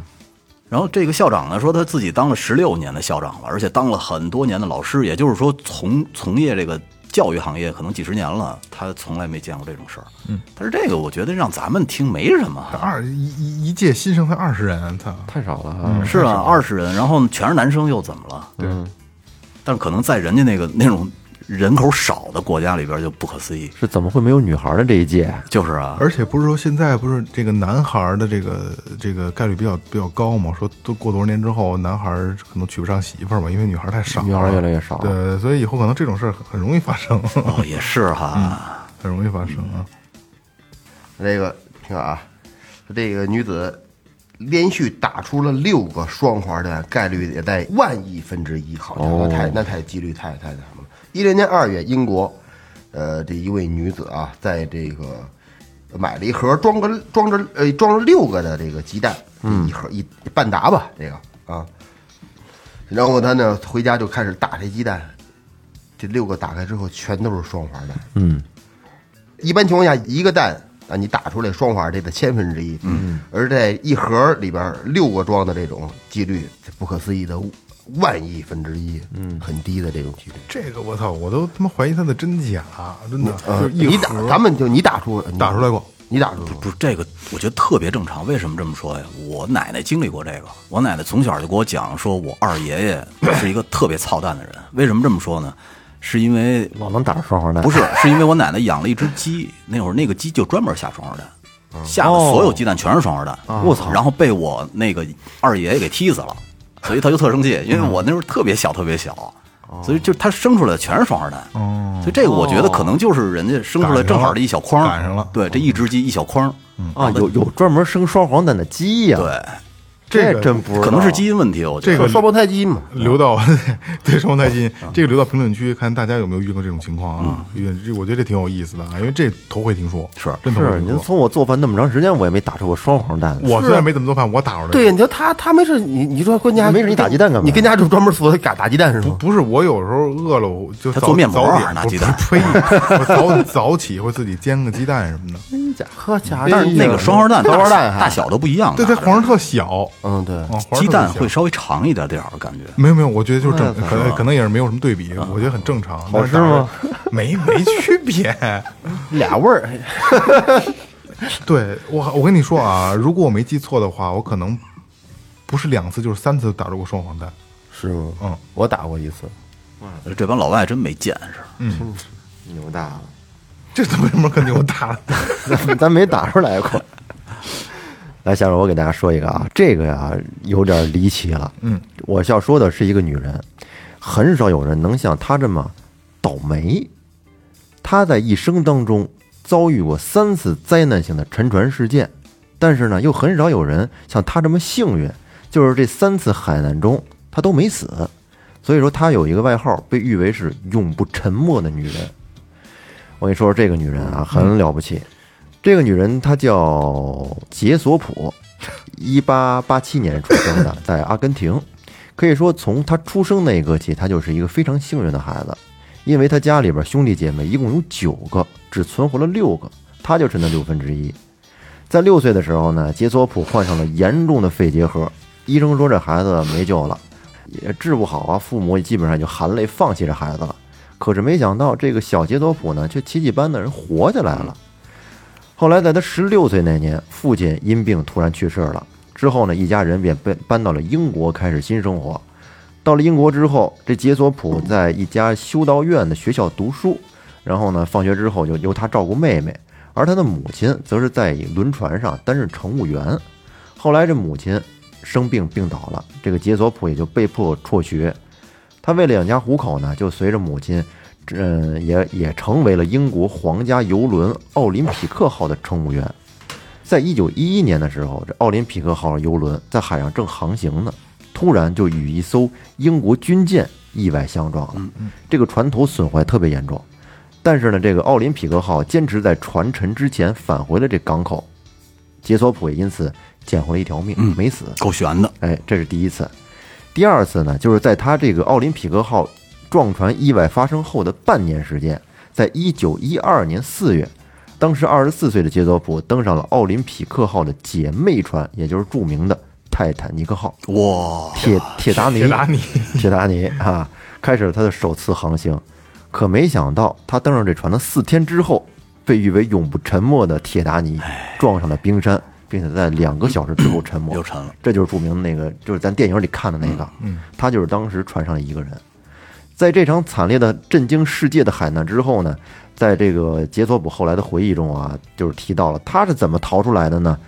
然后这个校长呢说他自己当了十六年的校长了，而且当了很多年的老师，也就是说从从业这个教育行业可能几十年了，他从来没见过这种事儿。嗯，但是这个我觉得让咱们听没什么。二一一一届新生才二十人，操！太少了啊。是啊，二十人，然后全是男生又怎么了？对，但是可能在人家那个那种人口少的国家里边就不可思议。是怎么会没有女孩的这一届？就是啊，而且不是说现在不是这个男孩儿的这个这个概率比较比较高嘛？说都过多少年之后，男孩儿可能娶不上媳妇儿嘛，因为女孩儿太少了，女孩儿越来越少对，所以以后可能这种事儿很很容易发生，哦，也是哈。很容易发生啊。这个听啊，这个女子连续打出了六个双环的，概率也在万亿分之一，好像那太那太几率太太那什么了。一零年二月，英国，呃，这一位女子啊，在这个买了一盒装个装着呃装了六个的这个鸡蛋，一盒一半打吧，这个啊，然后她呢回家就开始打这鸡蛋，这六个打开之后全都是双黄蛋，嗯，一般情况下，一个蛋啊，你打出来双黄这的千分之一，嗯，而在一盒里边六个装的这种几率，不可思议的万亿分之一，嗯，很低的这种几率。这个我操，我都他妈怀疑它的真假，真的，你打，盒咱们就你打出打出来过，你打出来不是这个，我觉得特别正常。为什么这么说呀？我奶奶经历过这个，我奶奶从小就给我讲，说我二爷爷是一个特别操蛋的人。为什么这么说呢？是因为老能打着双黄蛋。不是，是因为我奶奶养了一只鸡，那会儿那个鸡就专门下双黄蛋，下的所有鸡蛋全是双黄蛋。我操然后被我那个二爷爷给踢死了，所以他就特生气，因为我那时候特别小，特别小，所以就他生出来的全是双黄蛋。哦，所以这个我觉得可能就是人家生出来正好的一小筐，赶上了对，这一只鸡一小筐，啊，有有专门生双黄蛋的鸡呀、对，这个真不知道可能是基因问题，我觉得这个双胞胎基因嘛，留到 对双胞胎基因，这个留到评论区看大家有没有遇到这种情况啊？因为这我觉得这挺有意思的啊，因为这头回听说，是是，真头回听说。您从我做饭那么长时间，我也没打出过双黄蛋。我虽然没怎么做饭，我打出来。对呀，你说他他没事，你你说关键还没事你打鸡蛋干嘛你跟家就专门负责打打鸡蛋是吗？不不是，我有时候饿了，我就做面膜早点拿鸡蛋不是呸！我早早起会自己煎个鸡蛋什么的。呵家伙，但是那个双黄蛋双黄蛋还大大小都不一样，对，它黄特小，嗯对，啊，鸡蛋会稍微长一点点儿，感觉。没有没有，我觉得就是正，可能可能也是没有什么对比，我觉得很正常。好吃吗？没没区别。俩味儿，对我，我跟你说啊，如果我没记错的话，我可能不是两次就是三次打入过双黄蛋。是吗？嗯，我打过一次，这帮老外真没见识。嗯，牛大了，这怎么什么跟牛大了？咱咱没打出来过。来，下面我给大家说一个啊，这个呀有点离奇了。嗯，我要说的是一个女人，很少有人能像她这么倒霉。她在一生当中遭遇过三次灾难性的沉船事件，但是呢，又很少有人像她这么幸运，就是这三次海难中她都没死。所以说，她有一个外号，被誉为是永不沉没的女人。我跟你说说这个女人啊，很了不起。这个女人她叫杰索普，一八八七年出生的，在阿根廷。可以说，从她出生那一刻起，她就是一个非常幸运的孩子，因为她家里边兄弟姐妹一共有九个，只存活了六个，她就是那六分之一。在六岁的时候呢，杰索普患上了严重的肺结核，医生说这孩子没救了，也治不好啊，父母基本上就含泪放弃这孩子了。可是没想到，这个小杰索普呢，却奇迹般的人活下来了。后来在他十六岁那年，父亲因病突然去世了。之后呢，一家人便搬搬到了英国，开始新生活。到了英国之后，这杰索普在一家修道院的学校读书，然后呢，放学之后就由他照顾妹妹，而他的母亲则是在轮船上担任乘务员。后来这母亲生病病倒了，这个杰索普也就被迫辍学。他为了养家糊口呢，就随着母亲，嗯，也也成为了英国皇家游轮奥林匹克号的乘务员。在一九一一年的时候，这奥林匹克号游轮在海上正航行呢，突然就与一艘英国军舰意外相撞了。这个船头损坏特别严重，但是呢，这个奥林匹克号坚持在船沉之前返回了这港口，杰索普也因此捡回了一条命，没死。够悬的，哎，这是第一次。第二次呢，就是在他这个奥林匹克号撞船意外发生后的半年时间，在一九一二年四月，当时二十四岁的杰佐普登上了奥林匹克号的姐妹船，也就是著名的泰坦尼克号。哇，铁铁达尼，铁达尼，铁达尼 啊，开始了他的首次航行。可没想到，他登上这船的四天之后，被誉为永不沉没的铁达尼撞上了冰山，并且在两个小时之后沉没，又沉了。这就是著名的那个，就是咱电影里看的那个，嗯，他就是当时船上的一个人。在这场惨烈的震惊世界的海难之后呢，在这个杰索普后来的回忆中啊，就是提到了他是怎么逃出来的呢？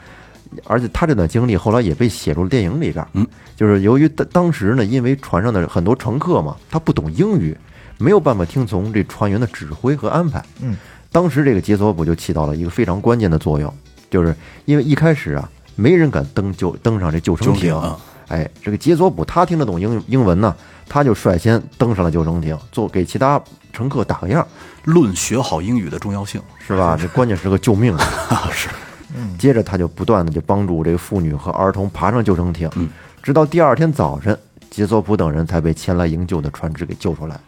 而且他这段经历后来也被写入了电影里边。嗯，就是由于当当时呢，因为船上的很多乘客嘛，他不懂英语，没有办法听从这船员的指挥和安排。嗯，当时这个杰索普就起到了一个非常关键的作用，就是因为一开始啊，没人敢登救登上这救生艇。哎，这个杰索普他听得懂英英文呢，他就率先登上了救生艇，做给其他乘客打个样，论学好英语的重要性，是吧？这关键时刻救命啊！是接着他就不断的就帮助这个妇女和儿童爬上救生艇，直到第二天早晨，杰索普等人才被前来营救的船只给救出来。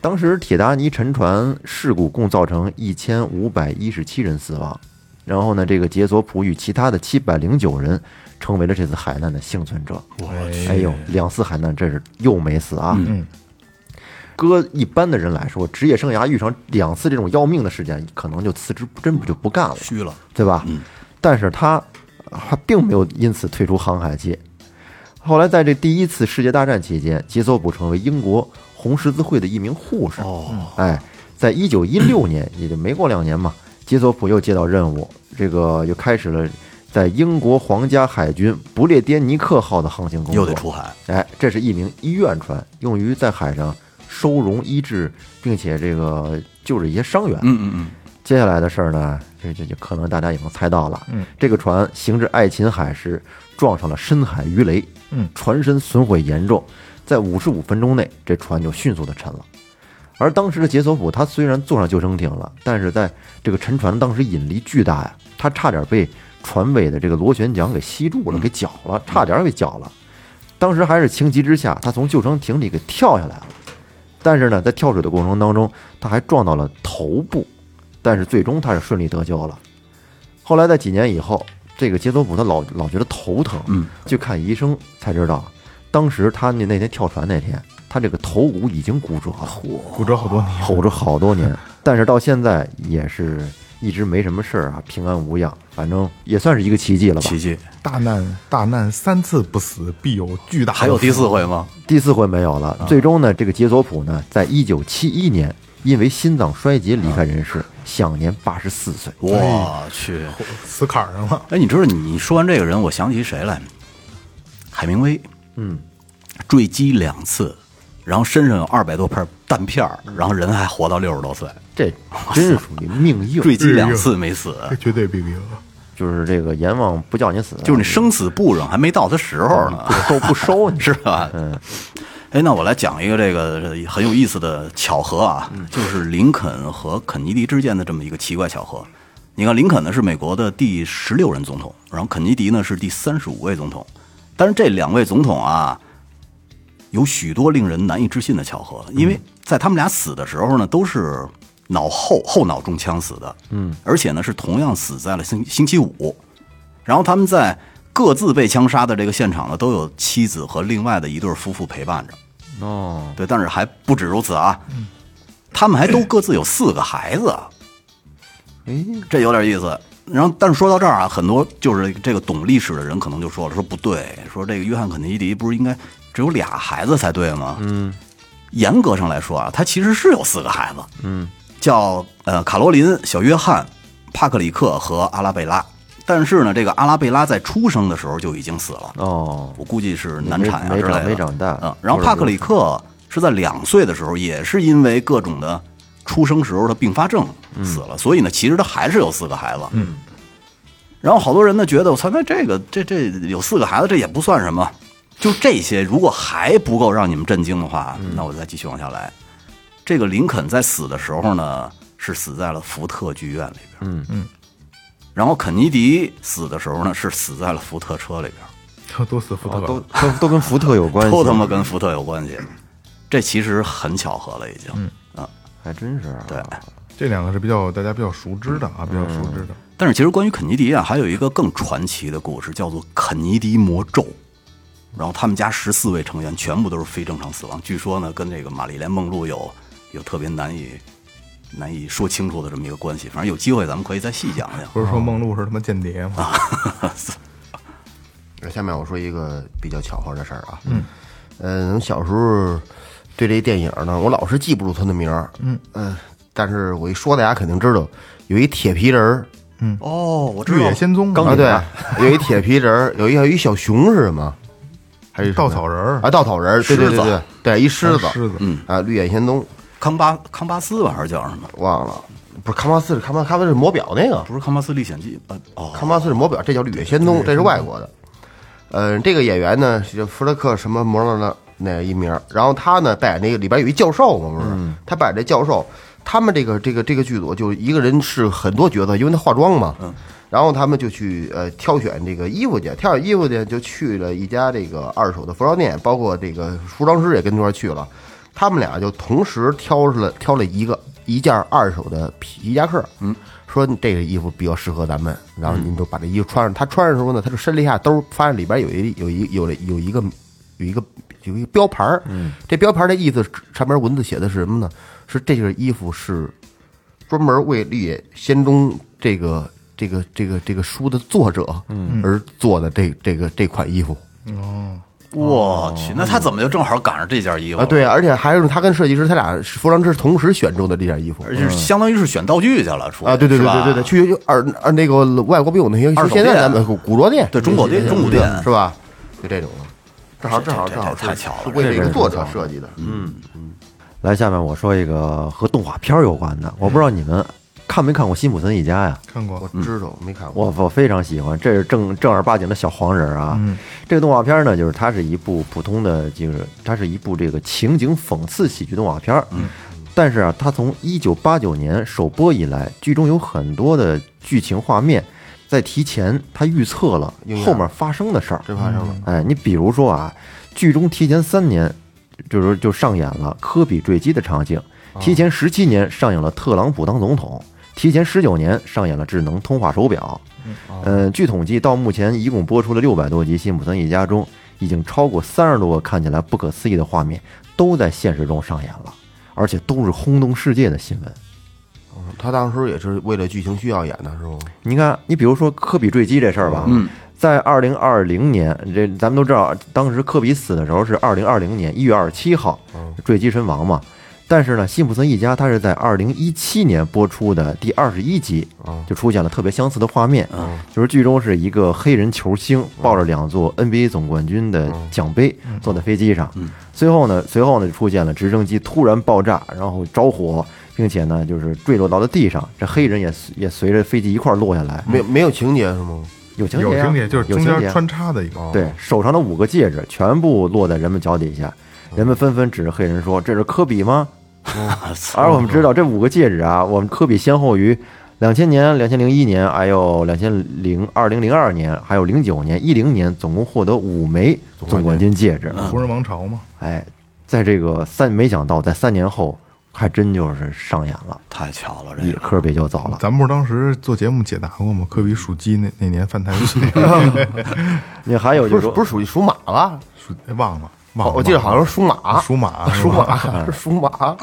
当时铁达尼沉船事故共造成一千五百一十七人死亡，然后呢，这个杰索普与其他的七百零九人成为了这次海难的幸存者。哎呦，两次海难这是又没死啊！嗯，搁一般的人来说，职业生涯遇上两次这种要命的事件，可能就辞职，真不就不干了。虚了。对吧？但是他他并没有因此退出航海界。后来在这第一次世界大战期间，杰索普成为英国红十字会的一名护士。哦，哎，在一九一六年，也就没过两年嘛，杰索普又接到任务，这个又开始了在英国皇家海军不列颠尼克号的航行工作。又得出海。哎，这是一名医院船，用于在海上收容、医治，并且这个救治一些伤员。嗯嗯嗯，接下来的事儿呢，这这就可能大家也能猜到了。嗯，这个船行至爱琴海时撞上了深海鱼雷，嗯，船身损毁严重，在五十五分钟内，这船就迅速的沉了。而当时的杰索普，他虽然坐上救生艇了，但是在这个沉船当时引力巨大呀，他差点被船尾的这个螺旋桨给吸住了，给绞了，差点给绞了。当时还是情急之下，他从救生艇里给跳下来了。但是呢，在跳水的过程当中，他还撞到了头部，但是最终他是顺利得救了。后来在几年以后，这个杰索普他老老觉得头疼，嗯，去看医生才知道，当时他那那天跳船那天，他这个头骨已经骨折了，骨折好多年，吼着好多年，但是到现在也是一直没什么事儿啊，平安无恙，反正也算是一个奇迹了吧。奇迹。大难大难三次不死，必有巨大还有第四回吗？第四回没有了。最终呢，这个杰索普呢，在一九七一年因为心脏衰竭离开人世，享年八十四岁。我去！死坎儿上了。哎，你知道你说完这个人，我想起谁来？海明威，嗯，坠机两次，然后身上有二百多片弹片儿，然后人还活到六十多岁，这真是属于命硬，坠机两次没死，这绝对比比了。就是这个阎王不叫你死，就是你生死簿上还没到他时候呢，不收不收你 是吧？嗯，哎，那我来讲一个这个很有意思的巧合啊，就是林肯和肯尼迪之间的这么一个奇怪巧合。你看，林肯呢是美国的第十六任总统，然后肯尼迪呢是第三十五位总统，但是这两位总统啊，有许多令人难以置信的巧合，因为在他们俩死的时候呢，都是脑后后脑中枪死的，嗯，而且呢是同样死在了星星期五，然后他们在各自被枪杀的这个现场呢，都有妻子和另外的一对夫妇陪伴着。哦，对，但是还不止如此啊，他们还都各自有四个孩子，哎，这有点意思。然后，但是说到这儿啊，很多就是这个懂历史的人可能就说了，说不对，说这个约翰肯尼迪不是应该只有俩孩子才对吗？嗯，严格上来说啊，他其实是有四个孩子，嗯，叫呃卡罗琳、小约翰、帕克里克和阿拉贝拉。但是呢，这个阿拉贝拉在出生的时候就已经死了，哦，我估计是难产呀、没没长之类的。没长大嗯，然后帕克里克是在两岁的时候，也是因为各种的出生时候的并发症死了，所以呢，其实他还是有四个孩子。嗯。然后好多人呢觉得，我操，那这个这这有四个孩子，这也不算什么。就这些，如果还不够让你们震惊的话，那我再继续往下来。这个林肯在死的时候呢，是死在了福特剧院里边。嗯嗯。然后肯尼迪死的时候呢，是死在了福特车里边。都死福特哦都，都都跟福特有关系，都他妈跟福特有关系，这其实很巧合了，已经。嗯啊，还真是啊。对，这两个是比较大家比较熟知的啊，比较熟知的。但是其实关于肯尼迪啊，还有一个更传奇的故事，叫做肯尼迪魔咒。然后他们家十四位成员全部都是非正常死亡，据说呢跟这个玛丽莲梦露有有特别难以难以说清楚的这么一个关系。反正有机会咱们可以再细讲讲。不是说梦露是他妈间谍吗？下面我说一个比较巧合的事儿啊，嗯，嗯，小时候对这电影呢，我老是记不住他的名儿，嗯。但是我一说大家肯定知道，有一铁皮人儿。嗯。哦，我知绿道野仙踪。啊，对，有一铁皮人儿，有一有一小熊是什么？还是稻草人儿。啊，稻草人儿，对对对狮子。对对，一狮子，狮子，嗯，啊，绿野仙踪康巴康巴斯吧，还是叫什么？忘了，不是康巴斯是康巴康巴斯是魔表那个，不是康巴斯历险记啊？哦，康巴斯是魔表，这叫绿野仙踪，这是外国的。嗯，这个演员呢是弗雷克什么模样的那一名，然后他呢扮演那个里边有一教授嘛，不是？他扮演这教授，他们这个这个这个剧组就一个人是很多角色，因为他化妆嘛，然后他们就去呃挑选这个衣服去，挑选衣服去就去了一家这个二手的服装店，包括这个服装师也跟那块儿去了，他们俩就同时挑了挑了一个一件二手的皮夹克，嗯，说这个衣服比较适合咱们，然后您就把这衣服穿上。他穿上的时候呢，他就伸了一下兜，发现里边有一有一有了有一个有一个有一个标牌儿，嗯，这标牌的意思上面文字写的是什么呢？是这件衣服是专门为《绿野仙踪》这个这个这个这个书的作者而做的这这个这款衣服。我去，那他怎么就正好赶上这件衣服啊，？对，而且还是他跟设计师他俩服装师同时选中的这件衣服。而且相当于是选道具去了，出来啊，对对对对对对，去二二那个外国不有那些二手现在店咱们古古着店，对中国店中古店。是吧？就这种。的，正好正好正好太巧了是为这个作者设计的，嗯。嗯，来，下面我说一个和动画片有关的，我不知道你们看没看过《辛普森一家》呀？看过我知道没看过，我我非常喜欢，这是正正儿八经的小黄人啊。这个动画片呢，就是它是一部普通的，就是它是一部这个情景讽刺喜剧动画片。嗯，但是啊，它从一九八九年首播以来，剧中有很多的剧情画面，在提前它预测了后面发生的事儿。真发生了，哎，你比如说啊，剧中提前三年，就是就上演了科比坠机的场景；提前十七年上演了特朗普当总统；提前十九年上演了智能通话手表。嗯，据统计，到目前一共播出了六百多集《辛普森一家》中，已经超过三十多个看起来不可思议的画面都在现实中上演了，而且都是轰动世界的新闻。他当时也是为了剧情需要演的，是吗？你看，你比如说科比坠机这事儿吧，嗯，在二零二零年，这咱们都知道，当时科比死的时候是二零二零年一月二十七号坠机身亡嘛。但是呢，《辛普森一家》他是在二零一七年播出的第二十一集，就出现了特别相似的画面，就是剧中是一个黑人球星抱着两座 NBA 总冠军的奖杯坐在飞机上，随后呢，随后呢就出现了直升机突然爆炸，然后着火，并且呢就是坠落到了地上，这黑人也也随着飞机一块儿落下来，没没有情节是吗？有情节啊，有情节，就是有情节。中间穿插的一个，对，手上的五个戒指全部落在人们脚底下，人们纷纷指着黑人说：“这是科比吗？”而我们知道这五个戒指啊，我们科比先后于两千年、两千零一年，还有两千零二零零二年，还有零九年、一零年，总共获得五枚总冠军戒指。湖人王朝吗，哎，在这个三，没想到在三年后，还真就是上演了，太巧了，这个科比就走了。咱们不是当时做节目解答过吗？科比属鸡那那年犯太岁，你还有就是不是属于属马了？属哎忘了我记得好像是属马，属马，属马是属马，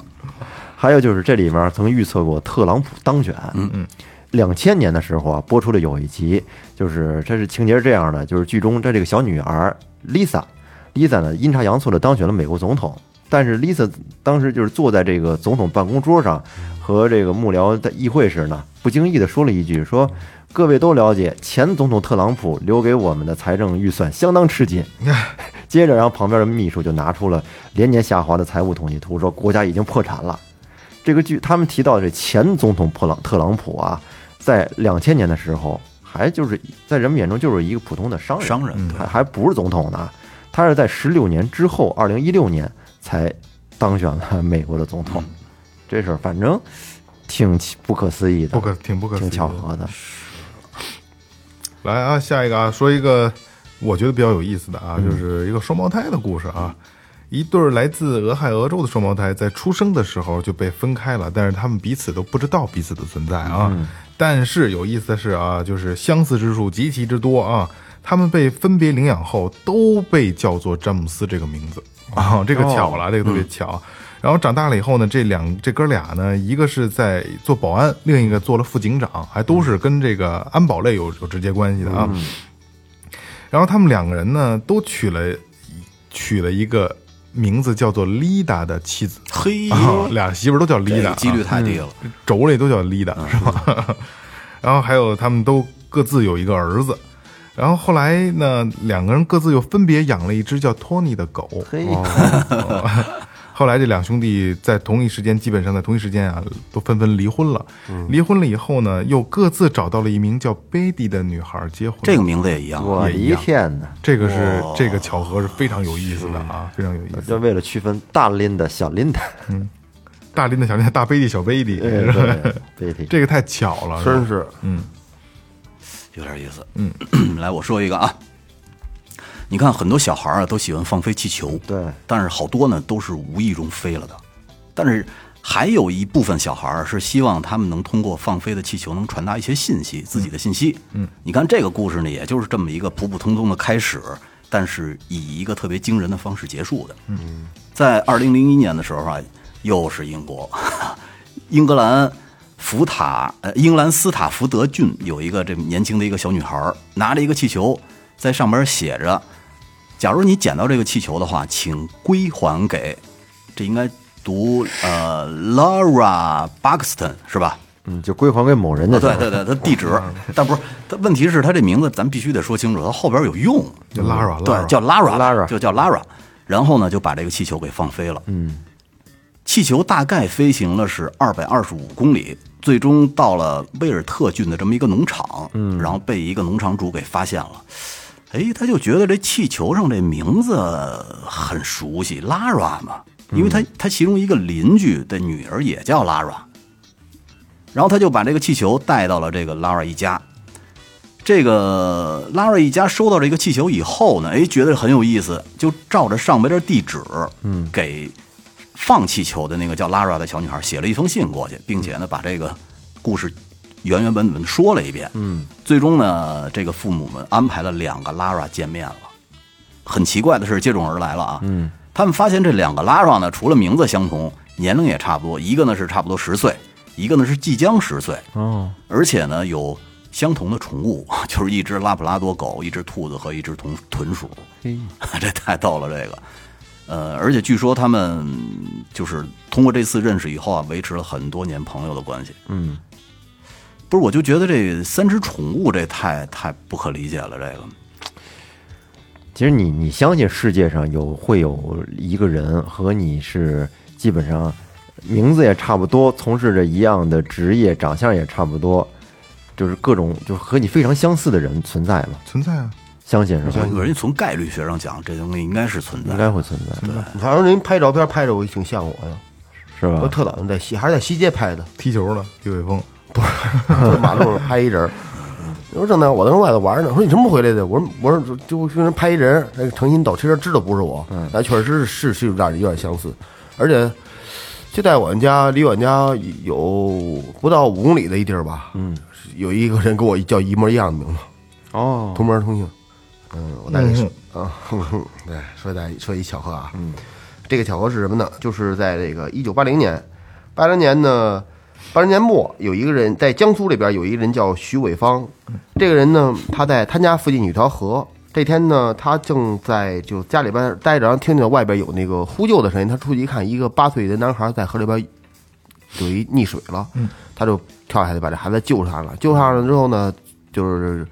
还有就是这里面曾预测过特朗普当选。嗯嗯，两千年的时候啊，播出了有一集，就是这是情节是这样的，就是剧中这这个小女儿 Lisa，Lisa 呢阴差阳错的当选了美国总统，但是 Lisa 当时就是坐在这个总统办公桌上和这个幕僚在议会时呢，不经意的说了一句说。各位都了解，前总统特朗普留给我们的财政预算相当吃紧。接着，然后旁边的秘书就拿出了连年下滑的财务统计图，说国家已经破产了。这个剧他们提到的这前总统特朗特朗普啊，在两千年的时候，还就是在人们眼中就是一个普通的商人，商人对还还不是总统呢。他是在十六年之后，二零一六年才当选了美国的总统。这事儿反正挺奇不可思议的，不可挺不可思议挺巧合的。来啊，下一个啊，说一个我觉得比较有意思的啊，就是一个双胞胎的故事啊。一对儿来自俄亥俄州的双胞胎在出生的时候就被分开了，但是他们彼此都不知道彼此的存在啊。但是有意思的是啊，就是相似之处极其之多啊。他们被分别领养后都被叫做詹姆斯这个名字啊，这个巧了，这个特别巧。然后长大了以后呢，这两这哥俩呢，一个是在做保安，另一个做了副警长，还都是跟这个安保类有有直接关系的啊。然后他们两个人呢，都娶了娶了一个名字叫做 Lida 的妻子，嘿，啊俩媳妇儿都叫 Lida，几率太低了。轴类都叫丽达，是吧？然后还有他们都各自有一个儿子。然后后来呢，两个人各自又分别养了一只叫托尼的狗。嘿，后来这两兄弟在同一时间，基本上在同一时间啊，都纷纷离婚了。离婚了以后呢，又各自找到了一名叫贝蒂的女孩结婚。这个名字也一样，我天哪！这个是这个巧合是非常有意思的啊，非常有意思。就为了区分大琳的、小琳达，大林的小林，大贝蒂小贝蒂，对对，贝蒂这个太巧了，真是。嗯。有点意思。嗯，来我说一个啊，你看很多小孩啊都喜欢放飞气球，对，但是好多呢都是无意中飞了的，但是还有一部分小孩儿是希望他们能通过放飞的气球能传达一些信息，自己的信息。嗯，你看这个故事呢，也就是这么一个普普通通的开始，但是以一个特别惊人的方式结束的。嗯，在二零零一年的时候啊，又是英国，英格兰福塔呃英格兰斯塔福德郡有一个这么年轻的一个小女孩儿，拿着一个气球，在上边写着。假如你捡到这个气球的话，请归还给，这应该读呃 Laura Buxton 是吧？嗯，就归还给某人的啊，对对对，他地址，但不是，他问题是他这名字咱必须得说清楚，他后边有用，叫 Lara，对，叫 Lara 就叫 Lara，然后呢就把这个气球给放飞了，嗯，气球大概飞行了是二百二十五公里，最终到了威尔特郡的这么一个农场，嗯，然后被一个农场主给发现了。哎，他就觉得这气球上这名字很熟悉，Lara 嘛，因为他他其中一个邻居的女儿也叫 Lara，然后他就把这个气球带到了这个 Lara 一家。这个 Lara 一家收到这个气球以后呢，哎，觉得很有意思，就照着上边的地址，嗯，给放气球的那个叫 Lara 的小女孩写了一封信过去，并且呢，把这个故事原原本本地说了一遍。嗯，最终呢，这个父母们安排了两个 Lara 见面了。很奇怪的是，接踵而来了啊！嗯，他们发现这两个 Lara 呢，除了名字相同，年龄也差不多，一个呢是差不多十岁，一个呢是即将十岁。哦，而且呢有相同的宠物，就是一只拉布拉多狗、一只兔子和一只豚豚鼠。嘿，这太逗了，这个。呃，而且据说他们就是通过这次认识以后啊，维持了很多年朋友的关系。嗯，不是，我就觉得这三只宠物这太太不可理解了，这个。其实你你相信世界上有会有一个人和你是基本上名字也差不多，从事着一样的职业，长相也差不多，就是各种就是和你非常相似的人存在吗？存在啊。相信是吧？人家从概率学上讲，这东西应该是存在应。该会存在，对反正人拍照片拍着我挺像我的，是吧？我特早就在西还是在西街拍的，踢球的刘伟峰，在 马路上拍一人儿。我说正在我在外头玩呢，我说你什么回来的？我说我说就就人拍一人，那个诚心倒，其实知道不是我，那确实是是是有点有点相似，而且就在我们家离我们家有不到五公里的一地儿吧，嗯，有一个人跟我叫一模一样的名字，哦，同门同姓。嗯，我带你说啊，哼哼，对，说在说一巧合啊，嗯，这个巧合是什么呢？就是在这个一九八零年，八零年呢，八十年末有一个人在江苏这边有一个人叫徐伟芳，这个人呢，他在他家附近有一条河。这天呢，他正在就家里边待着，然后听见外边有那个呼救的声音，他出去一看，一个八岁的男孩在河里边有一溺水了，他就跳下去把这孩子救上了。救上了之后呢，就是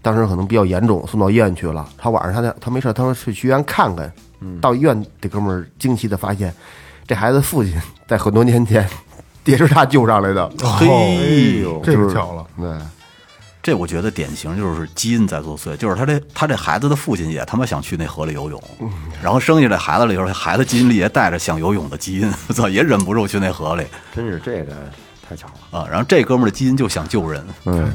当时可能比较严重，送到医院去了。他晚上他在他没事，他说是去医院看看。到医院，这哥们儿惊奇的发现，这孩子父亲在很多年前也是他救上来的。嘿呦，这个巧了。对，这我觉得典型就是基因在作祟，就是他这他这孩子的父亲也他妈想去那河里游泳，然后生下这孩子了以后，孩子基因里也带着想游泳的基因，我操，也忍不住去那河里真是这个太巧了。啊。然后这哥们儿的基因就想救人，嗯，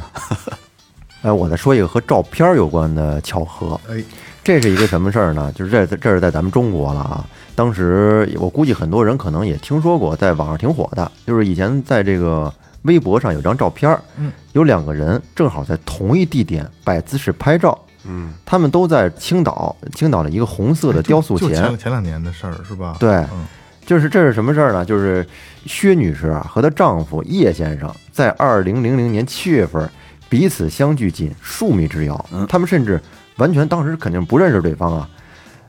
哎，我再说一个和照片有关的巧合。哎，这是一个什么事儿呢？就是这这是在咱们中国了啊。当时我估计很多人可能也听说过，在网上挺火的，就是以前在这个微博上有张照片，嗯，有两个人正好在同一地点摆姿势拍照，嗯，他们都在青岛，青岛的一个红色的雕塑前就前，前。两年的事儿是吧？对。嗯，就是这是什么事儿呢？就是薛女士啊和她丈夫叶先生在二零零零年七月份彼此相距仅数米之遥，他们甚至完全当时肯定不认识对方啊，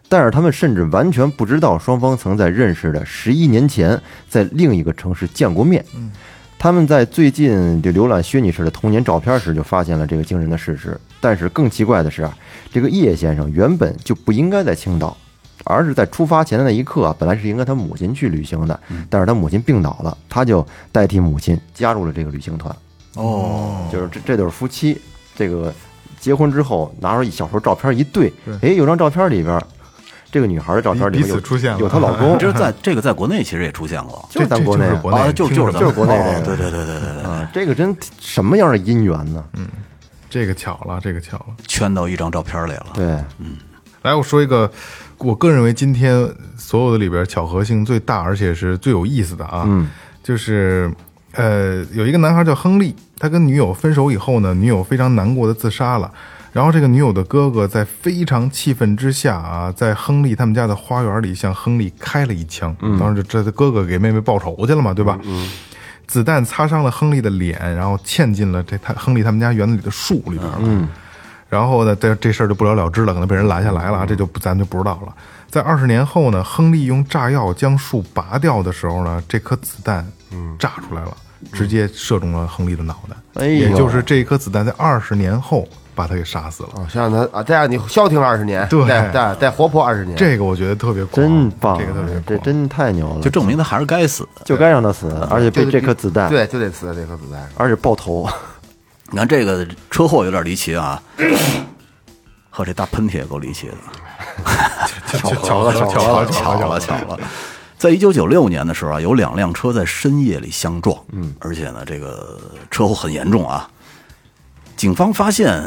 但是他们甚至完全不知道双方曾在认识的十一年前在另一个城市见过面。他们在最近就浏览薛女士的童年照片时，就发现了这个惊人的事实。但是更奇怪的是啊，这个叶先生原本就不应该在青岛，而是在出发前的那一刻啊，本来是应该他母亲去旅行的，但是他母亲病倒了，他就代替母亲加入了这个旅行团。哦，就是这这对夫妻，这个结婚之后拿出小时候照片一对对，哎，有张照片里边，这个女孩的照片里彼面有出现了。有她老公，这在这个在国内其实也出现过，就咱国内国内啊，就就是就是国内哦这个。对对对对对对，啊，这个真什么样的姻缘呢？嗯这个巧了，这个巧了。圈到一张照片里了。对，嗯。来，我说一个，我个人认为今天所有的里边巧合性最大，而且是最有意思的啊，嗯。就是呃，有一个男孩叫亨利，他跟女友分手以后呢，女友非常难过的自杀了。然后这个女友的哥哥在非常气愤之下啊，在亨利他们家的花园里向亨利开了一枪，当时这这哥哥给妹妹报仇去了嘛，对吧？子弹擦伤了亨利的脸，然后嵌进了这他亨利他们家园子里的树里边了。嗯，然后呢，这这事儿就不了了之了，可能被人拦下来了啊，这就不咱就不知道了。在二十年后呢，亨利用炸药将树拔掉的时候呢，这颗子弹炸出来了，直接射中了亨利的脑袋，哎呦也就是这一颗子弹在二十年后把他给杀死了。啊，先让他啊，再让你消停了二十年，对再再再活泼二十年，这个我觉得特别狂真棒，这个特别狂这真太牛了，就证明他还是该死。就该让他死，而且被这颗子弹，，对，就得死在这颗子弹上。而且爆头，你看这个车祸有点离奇啊，和这大喷嚏也够离奇的。巧了巧了，巧了，巧了，巧了。在一九九六年的时候啊，有两辆车在深夜里相撞，嗯，而且呢，这个车祸很严重啊。警方发现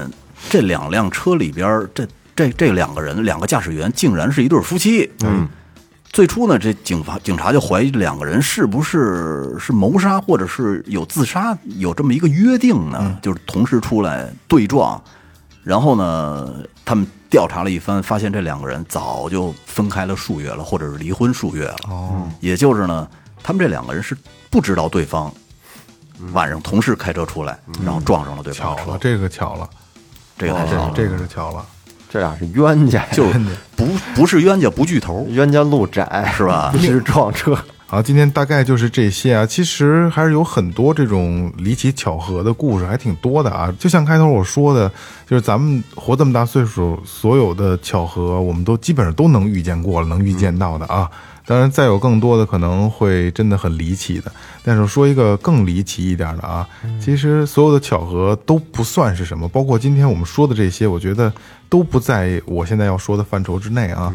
这两辆车里边，这这这两个人，两个驾驶员竟然是一对夫妻，嗯。最初呢，这警方警察就怀疑两个人是不是是谋杀，或者是有自杀，有这么一个约定呢？就是同时出来对撞，然后呢，他们调查了一番，发现这两个人早就分开了数月了，或者是离婚数月了。哦，也就是呢，他们这两个人是不知道对方晚上同时开车出来，然后撞上了对方。的车巧了，。这个巧了，这个太巧了，这个是巧了。这俩是冤家，就不不是冤家不聚头，冤家路窄是吧？一直撞车，好，今天大概就是这些啊。其实还是有很多这种离奇巧合的故事，还挺多的啊。就像开头我说的，就是咱们活这么大岁数，所有的巧合我们都基本上都能遇见过了，能预见到的啊。当然，再有更多的可能会真的很离奇的。但是说一个更离奇一点的啊，其实所有的巧合都不算是什么，包括今天我们说的这些，我觉得都不在我现在要说的范畴之内啊。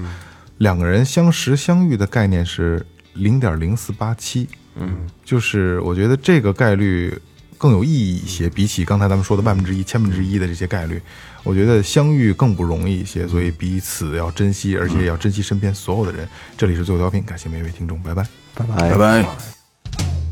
两个人相识相遇的概念是零点零四八七，嗯，就是我觉得这个概率更有意义一些，比起刚才咱们说的万分之一、千分之一的这些概率，我觉得相遇更不容易一些，所以彼此要珍惜，而且也要珍惜身边所有的人。这里是最后调频，感谢每一位听众，拜拜。拜拜拜拜。